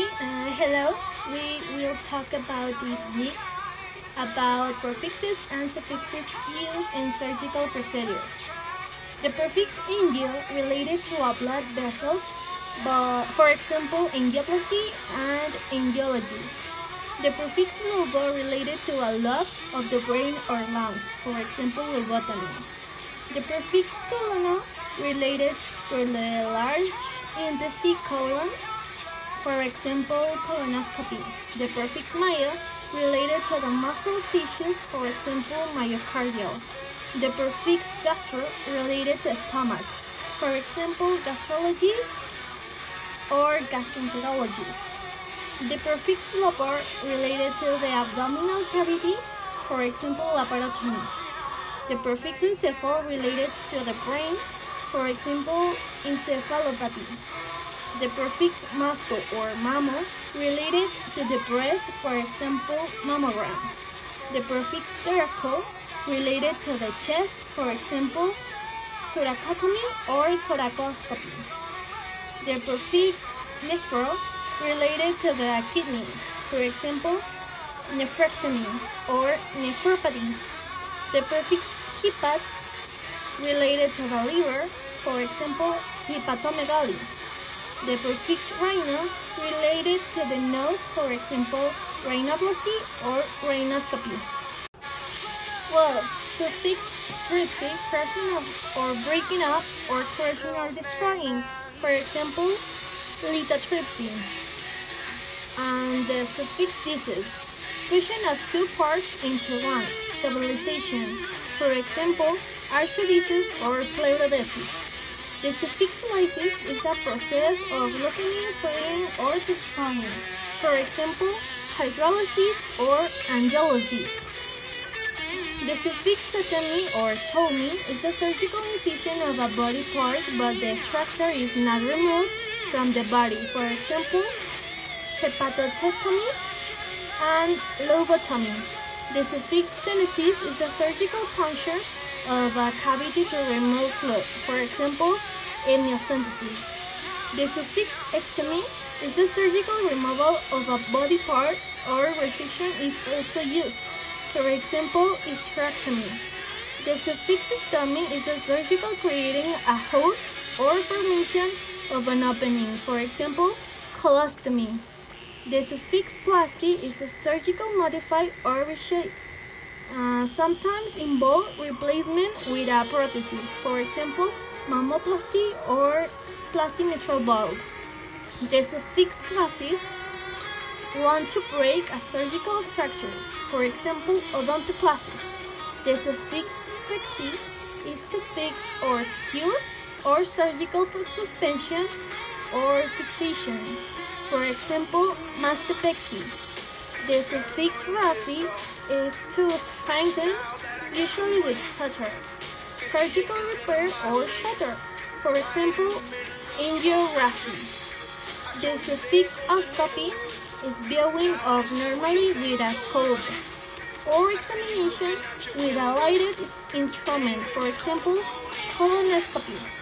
Uh, hello. We will talk about this week about prefixes and suffixes used in surgical procedures. The prefix angio related to a blood vessel, but for example, angioplasty and angiologies. The prefix lobo related to a loss of the brain or lungs, for example, lobotomy. The prefix colon related to the large intestine colon for example, colonoscopy. The prefix myo related to the muscle tissues, for example, myocardial. The prefix gastro related to stomach, for example, gastrologist or gastroenterologist. The prefix lapar related to the abdominal cavity, for example, laparotomy. The prefix encephal related to the brain, for example, encephalopathy. The prefix masto or mammo related to the breast, for example, mammogram. The prefix thoraco related to the chest, for example, thoracotomy or thoracoscopy. The prefix nephro related to the kidney, for example, nephrectomy or nephropathy. The prefix hepat related to the liver, for example, hepatomegaly. The prefix rhino related to the nose, for example, rhinoplasty or rhinoscopy. Well, suffix tripsy, crushing of or breaking up or crushing or destroying, for example, lithotripsy. And the suffix desis, fusion of two parts into one, stabilization, for example, arthrodesis or pleurodesis. The suffix lysis is a process of loosening, freeing, or destroying. For example, hydrolysis or angiolysis. The suffix stomy or tomy is a surgical incision of a body part, but the structure is not removed from the body. For example, hepatotectomy and lobotomy. The suffix centesis is a surgical puncture of a cavity to remove fluid, for example, amniocentesis. The suffix ectomy is the surgical removal of a body part or resection is also used, for example, hysterectomy. The suffix stomy is the surgical creating a hole or formation of an opening, for example, colostomy. The suffix plasty is a surgical modify or reshapes uh, sometimes involve replacement with a prosthesis, for example, mammoplasty or plastic mitral valve. The suffix clasis want to break a surgical fracture, for example, odontoclasis. The suffix pexy is to fix or secure or surgical suspension or fixation, for example, mastopexy. The suffix raphy is to strengthen, usually with suture, surgical repair or shutter, for example, angiography. The suffix oscopy is viewing of normally with a scope or examination with a lighted instrument, for example, colonoscopy.